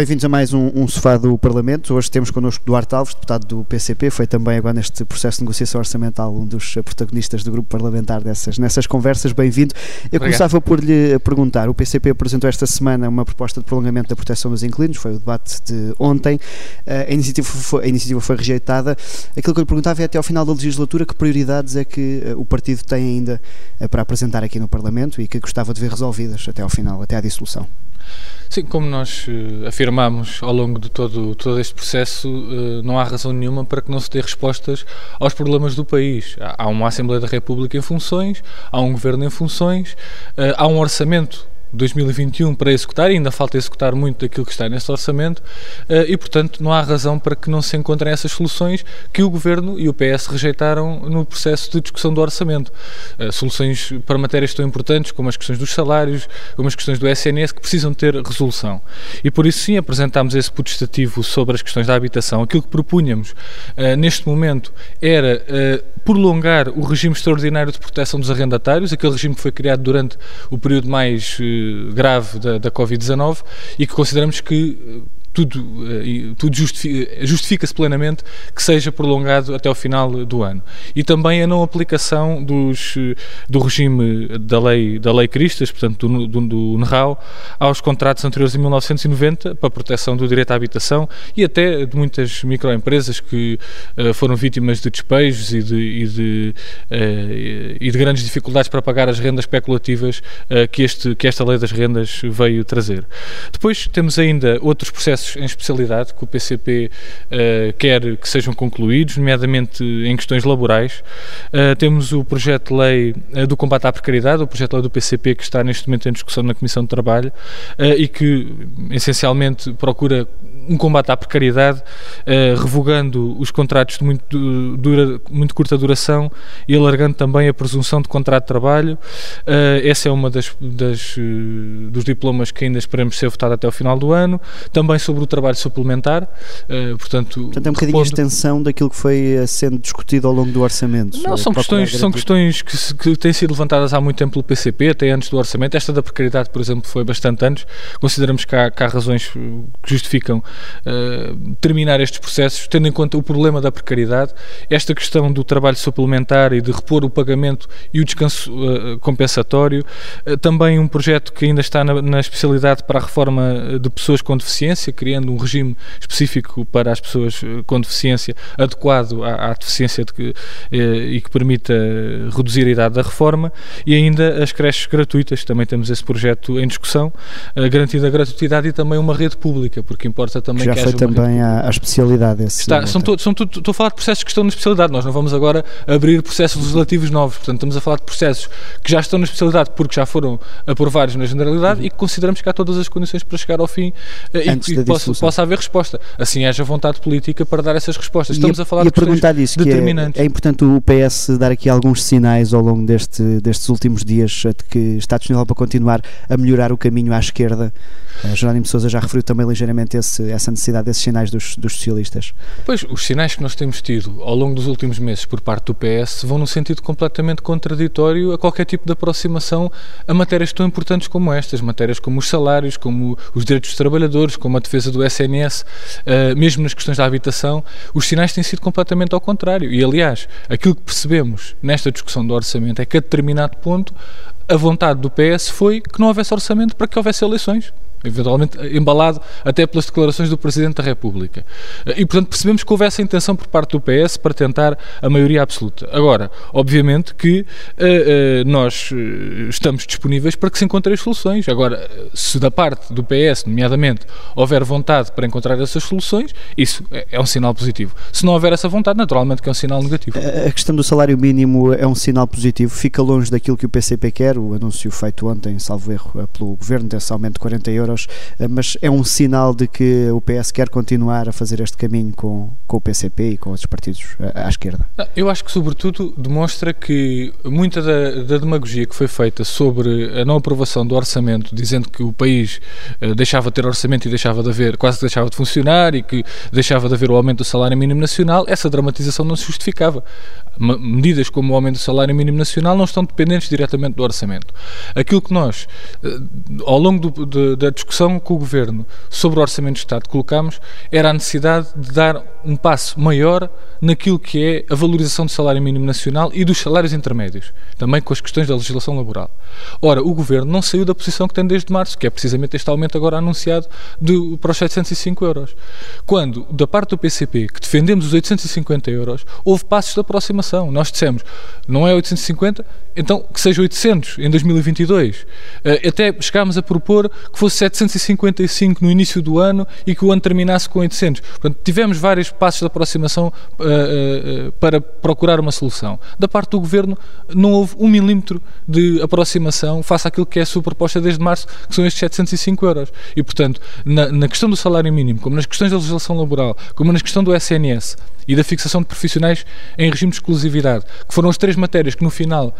Bem-vindos a mais um, um, Sofá do Parlamento. Hoje temos connosco Duarte Alves, deputado do PCP, foi também agora neste processo de negociação orçamental um dos protagonistas do grupo parlamentar dessas, nessas conversas. Bem-vindo. Eu Obrigado. começava por lhe perguntar: o PCP apresentou esta semana uma proposta de prolongamento da proteção dos inquilinos, foi o debate de ontem. Eh, a iniciativa foi, a iniciativa foi rejeitada. Aquilo que eu lhe perguntava é até ao final da legislatura que prioridades é que eh, o partido tem ainda eh, para apresentar aqui no Parlamento e que gostava de ver resolvidas até ao final, até à dissolução. Sim, como nós uh, afirmamos ao longo de todo, todo este processo, uh, não há razão nenhuma para que não se dê respostas aos problemas do país. Há uma Assembleia da República em funções, há um governo em funções, uh, há um orçamento 2021 para executar, e ainda falta executar muito daquilo que está nesse orçamento, eh, e portanto não há razão para que não se encontrem essas soluções que o Governo e o PS rejeitaram no processo de discussão do orçamento. Eh, soluções para matérias tão importantes como as questões dos salários, como as questões do SNS, que precisam ter resolução. E por isso sim apresentámos esse putestativo sobre as questões da habitação. Aquilo que propunhamos uh, neste momento era prolongar o regime extraordinário de proteção dos arrendatários, aquele regime que foi criado durante o período mais grave da, da Covid-19 e que consideramos que tudo, eh, tudo justifica-se plenamente que seja prolongado até ao final do ano. E também a não aplicação dos, eh, do regime da lei, da lei Cristas, portanto do, do, do aos contratos anteriores de 1990 para proteção do direito à habitação e até de muitas microempresas que uh, foram vítimas de despejos e de, e de, uh, e de grandes dificuldades para pagar as rendas especulativas uh, que, este, que esta lei das rendas veio trazer. Depois temos ainda outros processos processos em especialidade que o PCP uh, eh, quer que sejam concluídos, nomeadamente em questões laborais. Uh, temos o projeto de lei uh, do combate à precariedade, o projeto de lei do PCP que está neste momento em discussão na Comissão de Trabalho e que essencialmente procura um combate à precariedade, revogando os contratos de muito, dura, muito curta duração e alargando também a presunção de contrato de trabalho. essa é uma das, das dos diplomas que ainda esperamos ser votado até o final do ano. Também sobre o trabalho suplementar, uh, portanto... Portanto, é um bocadinho a extensão daquilo que foi eh, sendo discutido ao longo do orçamento. Não, são questões, são questões que, se, que, têm sido levantadas há muito tempo pelo PCP, até antes do orçamento. Esta da precariedade, por exemplo, foi bastante antes. Consideramos que há, que há razões que justificam uh, terminar estes processos, tendo em conta o problema da precariedade, esta questão do trabalho suplementar e de repor o pagamento e o descanso uh, compensatório, também um projeto que ainda está na, na especialidade para a reforma de pessoas com deficiência, criando um regime específico para as pessoas eh, com deficiência, adequado à, à deficiência que, eh, e que permita reduzir a idade da reforma, e ainda as creches gratuitas, também temos esse projeto em discussão, a garantida a gratuidade e também uma rede pública, porque importa também Já que foi também a, a, especialidade. Está, são todos, são tudo, estou a falar de processos que estão na especialidade, nós não vamos agora abrir processos legislativos novos, portanto estamos a falar de processos que já estão na especialidade porque já foram aprovados na generalidade uhum. e que consideramos que há todas as condições para chegar ao fim eh, e, que possa, possa, haver resposta. Assim haja vontade política para dar essas respostas. Estamos a, a falar de perguntar disso, determinantes. É, é, importante o PS dar aqui alguns sinais ao longo deste, destes últimos dias de que está disponível para continuar a melhorar o caminho à esquerda. Uh, Jerónimo Sousa já referiu também ligeiramente esse, essa necessidade desses sinais dos, dos socialistas. Pois, os sinais que nós temos tido ao longo dos últimos meses por parte do PS vão num sentido completamente contraditório a qualquer tipo de aproximação a matérias tão importantes como estas, matérias como os salários, como os direitos dos trabalhadores, como a defesa do SNS, uh, eh, mesmo nas questões da habitação, os sinais têm sido completamente ao contrário. E, aliás, aquilo que percebemos nesta discussão do orçamento é que, a determinado ponto, a vontade do PS foi que não houvesse orçamento para que houvesse eleições eventualmente embalado até pelas declarações do Presidente da República. E, portanto, percebemos que houve essa intenção por parte do PS para tentar a maioria absoluta. Agora, obviamente que uh, uh, nós eh, estamos disponíveis para que se encontrem as soluções. Agora, se da parte do PS, nomeadamente, houver vontade para encontrar essas soluções, isso é, é um sinal positivo. Se não houver essa vontade, naturalmente que é um sinal negativo. A questão do salário mínimo é um sinal positivo, fica longe daquilo que o PCP quer, o anúncio feito ontem, salvo erro, pelo Governo, desse aumento de 40 euros euros, eh, mas é um sinal de que o PS quer continuar a fazer este caminho com, com o PCP e com outros partidos eh, à, esquerda. Eu acho que, sobretudo, demonstra que muita da, da, demagogia que foi feita sobre a não aprovação do orçamento, dizendo que o país uh, deixava de ter orçamento e deixava de haver, quase deixava de funcionar e que deixava de haver o aumento do salário mínimo nacional, essa dramatização não se justificava. Medidas como o aumento do salário mínimo nacional não estão dependentes diretamente do orçamento. Aquilo que nós, ao longo do, da discussão, discussão com o Governo sobre o Orçamento de Estado que colocámos era a necessidade de dar um passo maior naquilo que é a valorização do salário mínimo nacional e dos salários intermédios, também com as questões da legislação laboral. Ora, o Governo não saiu da posição que tem desde março, que é precisamente este aumento agora anunciado de, para os 705 euros. Quando, da parte do PCP, que defendemos os 850 euros, houve passos de aproximação. Nós dissemos, não é 850, então que seja 800 em 2022. Eh, até chegámos a propor que fosse 755 no início do ano e que o ano terminasse com 800. Portanto, tivemos vários passos de aproximação uh, uh, para procurar uma solução. Da parte do Governo, não houve um milímetro de aproximação face àquilo que é a sua proposta desde março, que são estes 705 euros. E, portanto, na, na questão do salário mínimo, como nas questões da legislação laboral, como na questão do SNS, e da fixação de profissionais em regime de exclusividade, que foram as três matérias que no final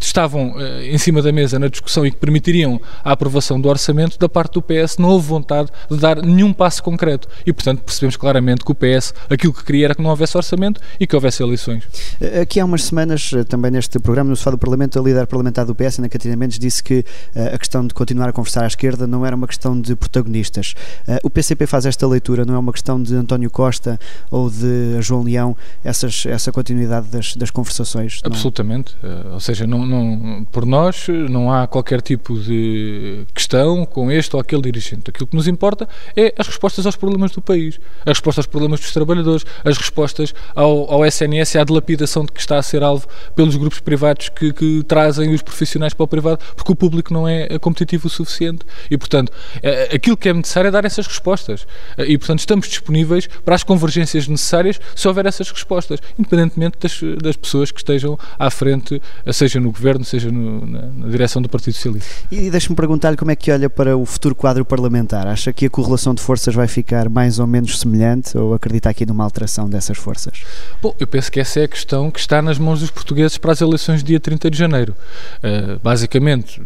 estavam em cima da mesa na discussão e que permitiriam a aprovação do orçamento, da parte do PS não houve vontade de dar nenhum passo concreto. E, portanto, percebemos claramente que o PS aquilo que queria era que não houvesse orçamento e que houvesse eleições. Eh, aqui há umas semanas, também neste programa, no Sofá do Parlamento, a líder parlamentar do PS, Ana Catarina Mendes, disse que uh, a questão de continuar a conversar à esquerda não era uma questão de protagonistas. O PCP faz esta leitura, não é uma questão de António Costa ou de João Leão essas, essa continuidade das, das conversações. Não? Absolutamente. Uh, ou seja, não, não, por nós não há qualquer tipo de questão com este ou aquele dirigente. Aquilo que nos importa é as respostas aos problemas do país, as respostas aos problemas dos trabalhadores, as respostas ao, ao SNS e à dilapidação de que está a ser alvo pelos grupos privados que, que trazem os profissionais para o privado, porque o público não é competitivo o suficiente. E, portanto, é, aquilo que é necessário é dar essas respostas. E, portanto, estamos disponíveis para as convergências necessárias se houver essas respostas, independentemente das, das pessoas que estejam à frente, seja no governo, seja no, na, na, direção do Partido Socialista. E deixe-me perguntar-lhe como é que olha para o futuro quadro parlamentar. Acha que a correlação de forças vai ficar mais ou menos semelhante ou acredita aqui numa alteração dessas forças? Bom, eu penso que essa é a questão que está nas mãos dos portugueses para as eleições de dia 30 de janeiro. Uh, basicamente,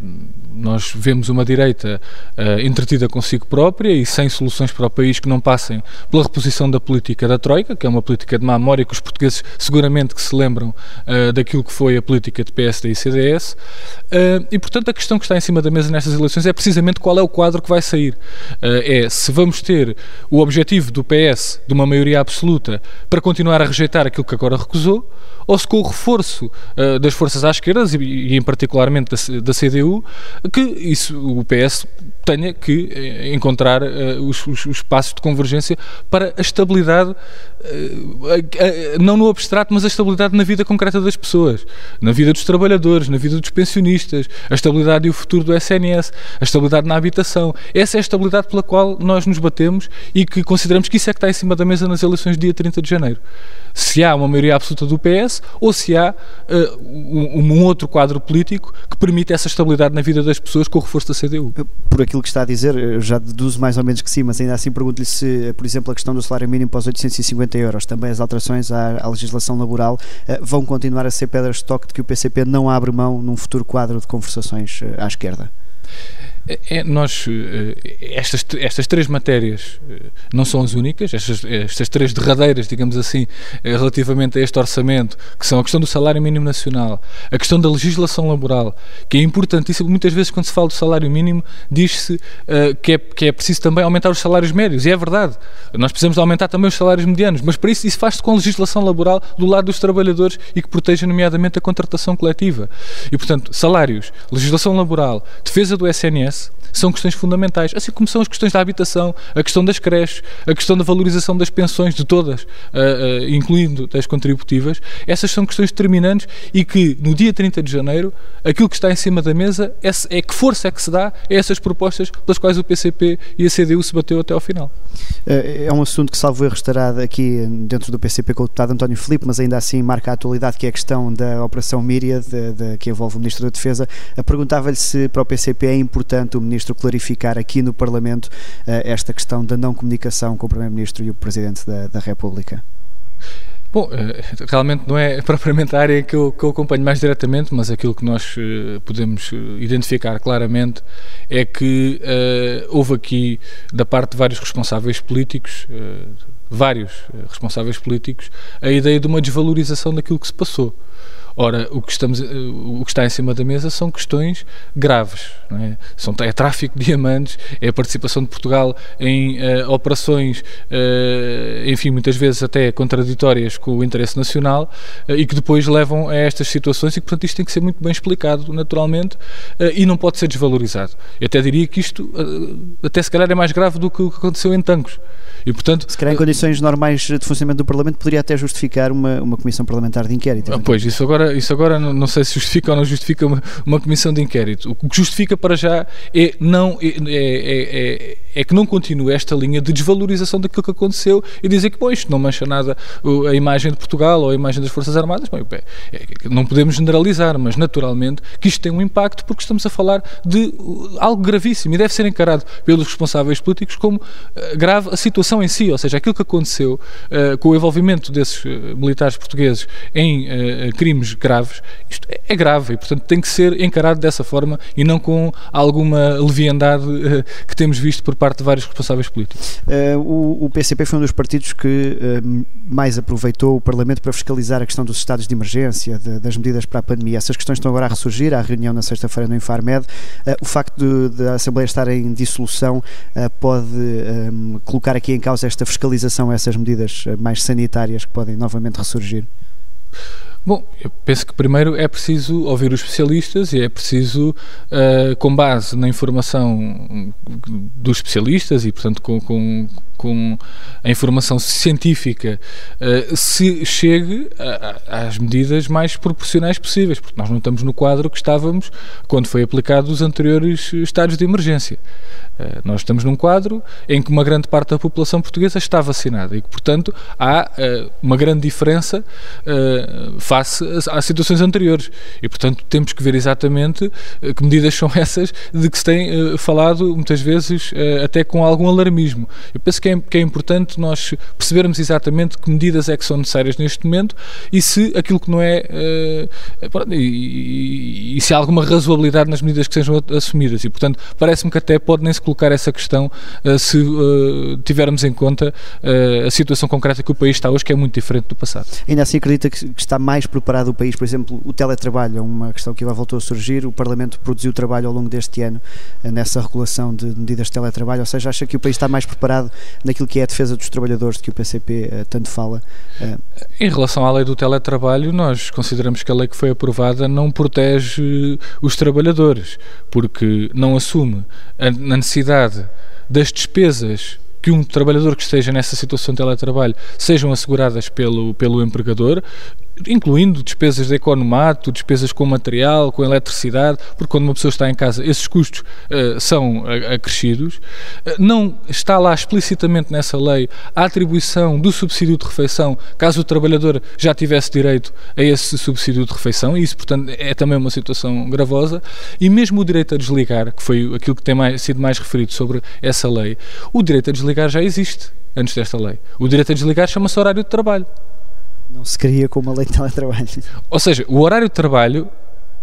nós vemos uma direita uh, entretida consigo própria e sem soluções para o país que não passem pela reposição da política da Troika, que é uma política de má memória que os portugueses seguramente que se lembram uh, daquilo que foi a política de PSD e CDS. E, portanto, a questão que está em cima da mesa nestas eleições é precisamente qual é o quadro que vai sair. é se vamos ter o objetivo do PS de uma maioria absoluta para continuar a rejeitar aquilo que agora recusou, ou se com o reforço uh, das forças à esquerda, e, e em particularmente da, da, CDU, que isso, o PS tenha que eh, encontrar uh, os, os, os, passos de convergência para a estabilidade, uh, não no abstrato, mas a estabilidade na vida concreta das pessoas, na vida dos trabalhadores, na vida dos pensionistas, a estabilidade e o futuro do SNS, a estabilidade na habitação. Essa é a estabilidade pela qual nós nos batemos e que consideramos que isso é que está em cima da mesa nas eleições de dia 30 de janeiro. Se há uma maioria absoluta do PS, ou se há uh, um, um, outro quadro político que permite essa estabilidade na vida das pessoas com o reforço da CDU. Por aquilo que está a dizer, já deduzo mais ou menos que sim, mas ainda assim pergunto-lhe se, por exemplo, a questão do salário mínimo para os 850 euros, também as alterações à, à legislação laboral, uh, vão continuar a ser pedras de toque de que o PCP não abre mão num futuro quadro de conversações uh, à esquerda? É, é, nós, eh, estas, estas três matérias eh, não são as únicas, estas, estas três derradeiras, digamos assim, eh, relativamente a este orçamento, que são a questão do salário mínimo nacional, a questão da legislação laboral, que é importantíssimo. Muitas vezes, quando se fala do salário mínimo, diz-se uh, que, é, que é preciso também aumentar os salários médios, e é verdade. Nós precisamos aumentar também os salários medianos, mas para isso, isso faz-se com legislação laboral do lado dos trabalhadores e que proteja, nomeadamente, a contratação coletiva. E, portanto, salários, legislação laboral, defesa do SNS this são questões fundamentais, assim como são as questões da habitação, a questão das creches, a questão da valorização das pensões de todas, uh, uh, incluindo das contributivas. Essas são questões determinantes e que no dia 30 de janeiro aquilo que está em cima da mesa é, é que força é que se dá a essas propostas pelas quais o PCP e a CDU se bateu até ao final. É um assunto que, salvo erro, estará aqui dentro do PCP com o deputado António Filipe, mas ainda assim marca a atualidade, que é a questão da Operação Míria, de, de, que envolve o Ministro da Defesa. Perguntava-lhe se para o PCP é importante o Ministro clarificar aqui no Parlamento uh, esta questão da não comunicação com o Primeiro-Ministro e o Presidente da, da República. Bom, eh, realmente não é propriamente a área que eu, que eu acompanho mais diretamente, mas aquilo que nós uh, podemos identificar claramente é que uh, houve aqui, da parte de vários responsáveis políticos, uh, vários responsáveis políticos, a ideia de uma desvalorização daquilo que se passou. Ora, o que, estamos, o que está em cima da mesa são questões graves. É? São, é tráfico de diamantes, é a participação de Portugal em uh, operações, uh, enfim, muitas vezes até contraditórias com o interesse nacional uh, e que depois levam a estas situações e que, portanto, isto tem que ser muito bem explicado, naturalmente, e não pode ser desvalorizado. Eu até diria que isto, até se calhar, é mais grave do que o que aconteceu em Tancos. E, portanto, se calhar em condições normais de funcionamento do Parlamento poderia até justificar uma, uma comissão parlamentar de inquérito. Ah, pois, isso agora, isso agora não, não, sei se justifica ou não justifica uma, uma comissão de inquérito. O que justifica para já é, não, é, é, é, é que não continue esta linha de desvalorização daquilo que aconteceu e dizer que, bom, isto não mancha nada a imagem de Portugal ou a imagem das Forças Armadas. Bem, não podemos generalizar, mas naturalmente que isto tem um impacto porque estamos a falar de algo gravíssimo e deve ser encarado pelos responsáveis políticos como uh, grave a situação em si, ou seja, aquilo que aconteceu uh, com o envolvimento desses uh, militares portugueses em crimes graves, isto é, é, grave e, portanto, tem que ser encarado dessa forma e não com alguma leviandade que temos visto por parte de vários responsáveis políticos. O, o, PCP foi um dos partidos que mais aproveitou o Parlamento para fiscalizar a questão dos estados de emergência, de, das medidas para a pandemia. Essas questões estão agora a ressurgir. Há reunião na sexta-feira no Infarmed. o facto da Assembleia estar em dissolução pode um, colocar aqui em causa esta fiscalização, essas medidas mais sanitárias que podem novamente ressurgir? Bom, eu penso que primeiro é preciso ouvir os especialistas e é preciso, uh, com base na informação dos especialistas e, portanto, com, com, com a informação científica, uh, se chegue às medidas mais proporcionais possíveis, porque nós não estamos no quadro que estávamos quando foi aplicado os anteriores estados de emergência. Uh, nós estamos num quadro em que uma grande parte da população portuguesa está vacinada e que, portanto, há uma grande diferença face às situações anteriores. E, portanto, temos que ver exatamente que medidas são essas de que se tem uh, falado muitas vezes uh, até com algum alarmismo. Eu penso que é, que é, importante nós percebermos exatamente que medidas é que são necessárias neste momento e se aquilo que não é. Uh, e, e, se há alguma razoabilidade nas medidas que sejam assumidas. E, portanto, parece-me que até pode nem se colocar essa questão se tivermos em conta a situação concreta que o país está hoje, que é muito diferente do passado. Ainda assim, acredita que está mais preparado o país, por exemplo, o teletrabalho é uma questão que agora voltou a surgir, o Parlamento produziu trabalho ao longo deste ano nessa regulação de medidas de teletrabalho, ou seja, acha que o país está mais preparado naquilo que é a defesa dos trabalhadores, de que o PCP uh, eh, tanto fala? Uh. Em relação à lei do teletrabalho, nós consideramos que a lei que foi aprovada não protege os trabalhadores, porque não assume a necessidade das despesas que um trabalhador que esteja nessa situação de teletrabalho sejam asseguradas pelo, pelo empregador incluindo despesas de economato, despesas com material, com eletricidade, porque quando uma pessoa está em casa esses custos uh, são acrescidos. Uh, não está lá explicitamente nessa lei a atribuição do subsídio de refeição, caso o trabalhador já tivesse direito a esse subsídio de refeição, e isso, portanto, é também uma situação gravosa. E mesmo o direito a desligar, que foi aquilo que tem mais, sido mais referido sobre essa lei, o direito a desligar já existe antes desta lei. O direito a desligar chama-se horário de trabalho. Não se cria com uma lei de teletrabalho. Ou seja, o horário de trabalho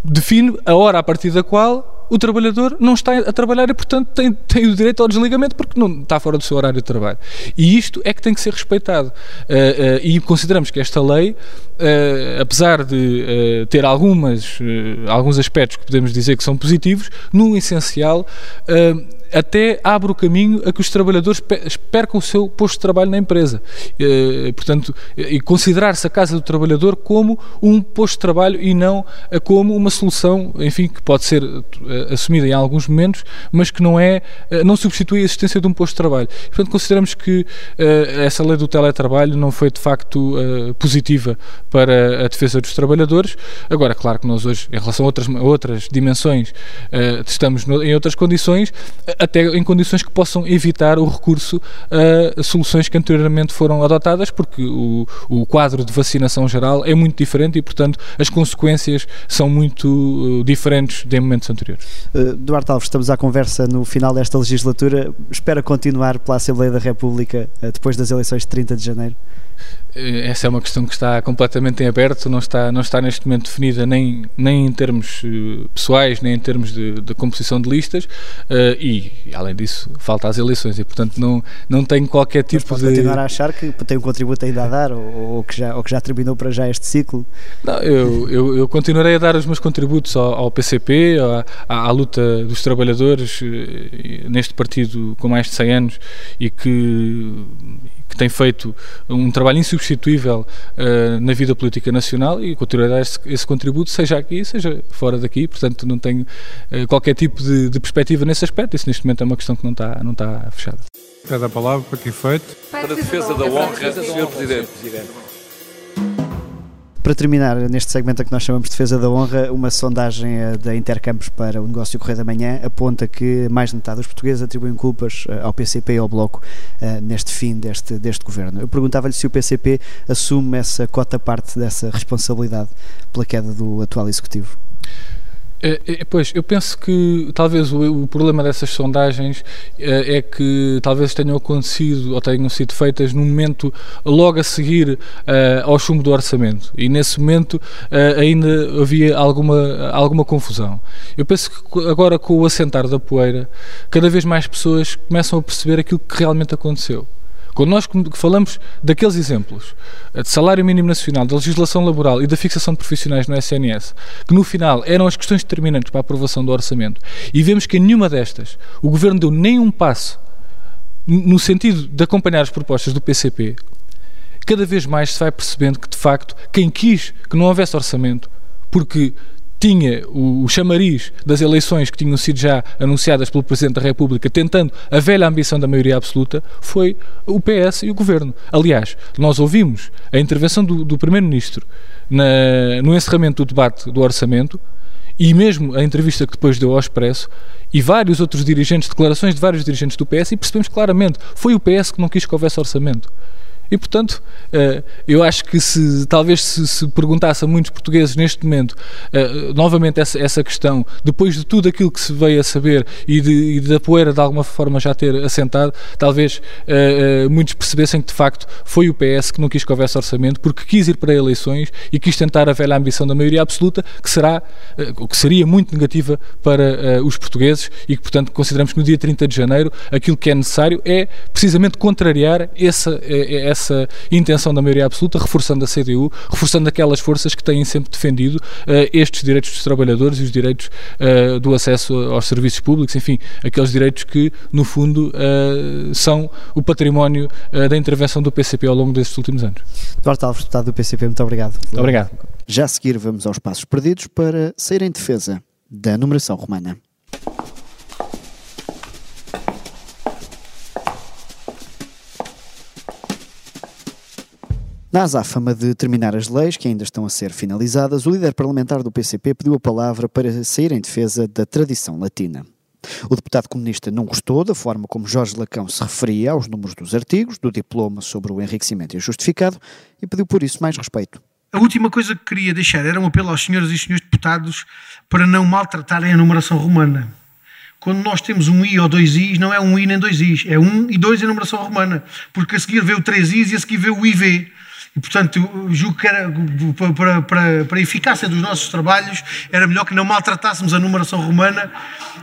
define a hora a partir da qual o trabalhador não está a trabalhar e, portanto, tem, tem o direito ao desligamento porque não está fora do seu horário de trabalho. E isto é que tem que ser respeitado. Uh, uh, e consideramos que esta lei, uh, apesar de ter algumas, alguns aspectos que podemos dizer que são positivos, no essencial até abre o caminho a que os trabalhadores percam o seu posto de trabalho na empresa. E, portanto, e considerar-se a casa do trabalhador como um posto de trabalho e não como uma solução, enfim, que pode ser assumida em alguns momentos, mas que não é, não substitui a existência de um posto de trabalho. Portanto, consideramos que essa lei do teletrabalho não foi de facto positiva para a defesa dos trabalhadores. Agora, claro que nós hoje, em relação a outras, a outras dimensões, estamos em outras condições até em condições que possam evitar o recurso a soluções que anteriormente foram adotadas, porque o, o quadro de vacinação geral é muito diferente e, portanto, as consequências são muito uh, diferentes de momentos anteriores. Uh, Duarte Alves, estamos à conversa no final desta legislatura. Espera continuar pela Assembleia da República uh, depois das eleições de 30 de janeiro? Eh, essa é uma questão que está completamente em aberto, não está, não está neste momento definida nem, nem em termos eh, pessoais, nem em termos de, de composição de listas, uh, e, além disso, falta as eleições e, portanto, não, não tenho qualquer tipo Mas de. continuar a achar que tem um contributo ainda a dar ou, ou, que já, ou que já terminou para já este ciclo? Não, eu, eu, eu continuarei a dar os meus contributos ao, ao PCP, à, à, luta dos trabalhadores neste partido com mais de 100 anos e que que tem feito um trabalho insubstituível uh, na vida política nacional e continuará a dar esse, esse, contributo, seja aqui, seja fora daqui. Portanto, não tenho uh, qualquer tipo de, de, perspectiva nesse aspecto. Isso neste momento é uma questão que não está, não está fechada. Cada palavra para que efeito? Para a defesa da honra, Sr. Presidente. Para terminar, neste segmento que nós chamamos de defesa da honra, uma sondagem eh, da Intercampos para o negócio Correio da Manhã aponta que mais de metade dos portugueses atribuem culpas eh, ao PCP e ao Bloco eh, neste fim deste, deste governo. Eu perguntava-lhe se o PCP assume essa cota parte dessa responsabilidade pela queda do atual Executivo. É, é, pois, eu penso que talvez o, o problema dessas sondagens é, é, que talvez tenham acontecido ou tenham sido feitas no momento logo a seguir uh, ao chumbo do orçamento e nesse momento uh, ainda havia alguma, alguma confusão. Eu penso que agora com o assentar da poeira, cada vez mais pessoas começam a perceber aquilo que realmente aconteceu. Quando nós falamos daqueles exemplos eh, de salário mínimo nacional, da legislação laboral e da fixação de profissionais no SNS, que no final eram as questões determinantes para a aprovação do orçamento, e vemos que em nenhuma destas o governo deu nem um passo no sentido de acompanhar as propostas do PCP, cada vez mais se vai percebendo que, de facto, quem quis que não houvesse orçamento, porque tinha o, o chamariz das eleições que tinham sido já anunciadas pelo Presidente da República, tentando a velha ambição da maioria absoluta, foi o PS e o Governo. Aliás, nós ouvimos a intervenção do, do Primeiro-Ministro no encerramento do debate do orçamento e mesmo a entrevista que depois deu ao Expresso e vários outros dirigentes, declarações de vários dirigentes do PS, e percebemos claramente, foi o PS que não quis que houvesse orçamento. E, portanto, eh, eu acho que se talvez se, se perguntasse a muitos portugueses neste momento, eh, novamente essa, essa questão, depois de tudo aquilo que se veio a saber e, de, e da poeira de alguma forma já ter assentado, talvez eh, muitos percebessem que de facto foi o PS que não quis que houvesse orçamento, porque quis ir para eleições e quis tentar a velha ambição da maioria absoluta, que será, que seria muito negativa para os portugueses e que, portanto, consideramos que no dia 30 de janeiro aquilo que é necessário é precisamente contrariar essa, essa essa intenção da maioria absoluta, reforçando a CDU, reforçando aquelas forças que têm sempre defendido uh, estes direitos dos trabalhadores e os direitos uh, do acesso aos serviços públicos, enfim, aqueles direitos que, no fundo, uh, são o património da intervenção do PCP ao longo destes últimos anos. Duarte Alves, deputado do PCP, muito obrigado. Obrigado. Já a seguir vamos aos passos perdidos para sair em defesa da numeração romana. Na azáfama de terminar as leis, que ainda estão a ser finalizadas, o líder parlamentar do PCP pediu a palavra para sair em defesa da tradição latina. O deputado comunista não gostou da forma como Jorge Lacão se referia aos números dos artigos, do diploma sobre o enriquecimento injustificado e pediu por isso mais respeito. A última coisa que queria deixar era um apelo aos senhores e senhores deputados para não maltratarem a numeração romana. Quando nós temos um I ou dois Is, não é um I nem dois Is, é um e dois em numeração romana, porque a seguir vê o três Is e a seguir vê o IV. E, portanto, julgo que era, para, para, para a eficácia dos nossos trabalhos era melhor que não maltratássemos a numeração romana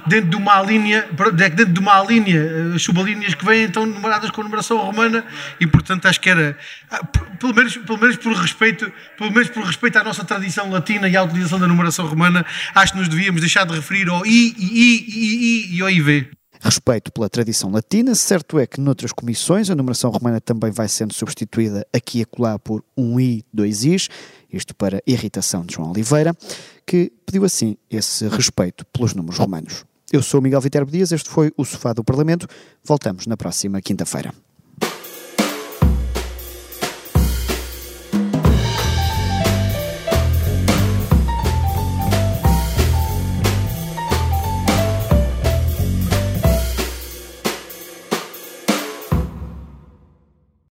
dentro de uma linha, dentro de uma linha, as eh, subalíneas que vêm então numeradas com a numeração romana e, portanto, acho que era, ah, pelo menos, pelo menos por respeito, pelo menos por respeito à nossa tradição latina e à utilização da numeração romana, acho que nos devíamos deixar de referir ao I, I, I, I e ao IV. Respeito pela tradição latina, certo é que noutras comissões a numeração romana também vai sendo substituída aqui e acolá por um I, dois Is, isto para irritação de João Oliveira, que pediu assim esse respeito pelos números romanos. Eu sou Miguel Viterbo Dias, este foi o Sofá do Parlamento. Voltamos na próxima quinta-feira.